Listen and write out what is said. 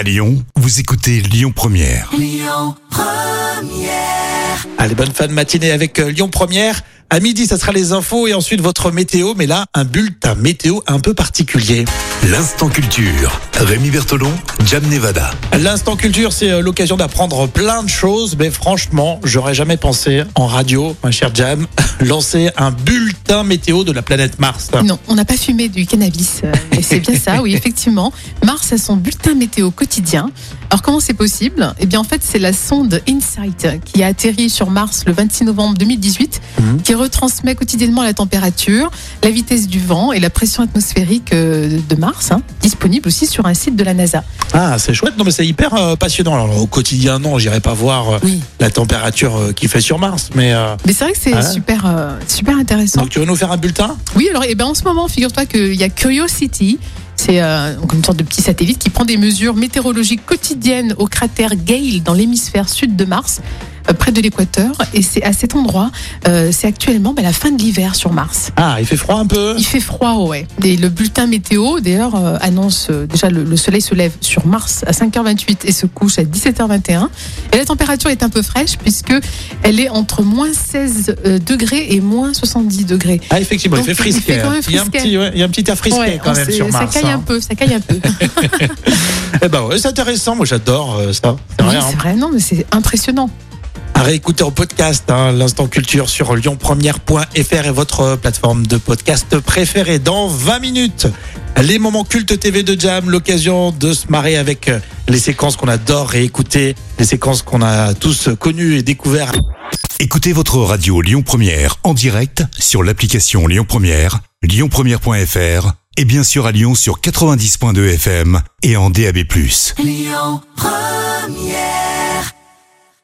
À Lyon, vous écoutez Lyon Première. Allez, bonne fin de matinée avec euh, Lyon Première. À midi, ça sera les infos et ensuite votre météo. Mais là, un bulletin météo un peu particulier. L'instant culture. Rémi Bertolon, Jam Nevada. L'instant culture, c'est euh, l'occasion d'apprendre plein de choses. Mais franchement, j'aurais jamais pensé en radio, ma chère Jam, lancer un bulletin météo de la planète Mars. Non, on n'a pas fumé du cannabis. euh, Et c'est bien ça, oui, effectivement. Mars a son bulletin météo quotidien. Alors comment c'est possible? Eh bien en fait c'est la sonde InSight qui a atterri sur Mars le 26 novembre 2018, Mhm. qui retransmet quotidiennement la température, la vitesse du vent et la pression atmosphérique euh, de Mars, hein, disponible aussi sur un site de la NASA. Ah, c'est chouette. Non, mais c'est hyper euh, passionnant. Alors, au quotidien, non, j'irai pas voir euh, Oui. la température euh, qu'il fait sur Mars. Mais euh, Mais c'est vrai que c'est Ah. super, euh, super intéressant. donc, tu veux nous faire un bulletin? Oui, alors eh ben, en ce moment, figure-toi qu'il y a Curiosity. C'est euh, une sorte de petit satellite qui prend des mesures météorologiques quotidiennes au cratère Gale dans l'hémisphère sud de Mars, près de l'équateur. Et c'est à cet endroit, euh, c'est actuellement ben, la fin de l'hiver sur Mars. Ah, il fait froid un peu. Il fait froid, ouais. Et le bulletin météo, d'ailleurs, euh, annonce euh, déjà le, le soleil se lève sur Mars à 5h28 et se couche à 17h21. Et la température est un peu fraîche puisque elle est entre moins 16 euh, degrés et moins 70 degrés. Ah, effectivement, Donc, il fait il frisquet. fait quand même Il y a un petit, ouais, il y a un petit air frisquet Ouais, quand même sur Mars. Ça caille hein. un peu, ça caille un peu. Eh ben ouais, c'est intéressant. Moi, j'adore euh, ça. C'est Oui, vrai. hein. c'est vrai, non, mais c'est impressionnant. À réécouter en podcast, hein, l'instant culture sur lyonpremière.fr et votre plateforme de podcast préférée. Dans 20 minutes, les moments cultes TV de Jam, l'occasion de se marrer avec euh, les séquences qu'on adore réécouter, les séquences qu'on a tous connues et découvertes. Écoutez votre radio Lyon Première en direct sur l'application Lyon Première, lyonpremière.fr et bien sûr à Lyon sur 90.2 FM et en DAB+. Lyon Première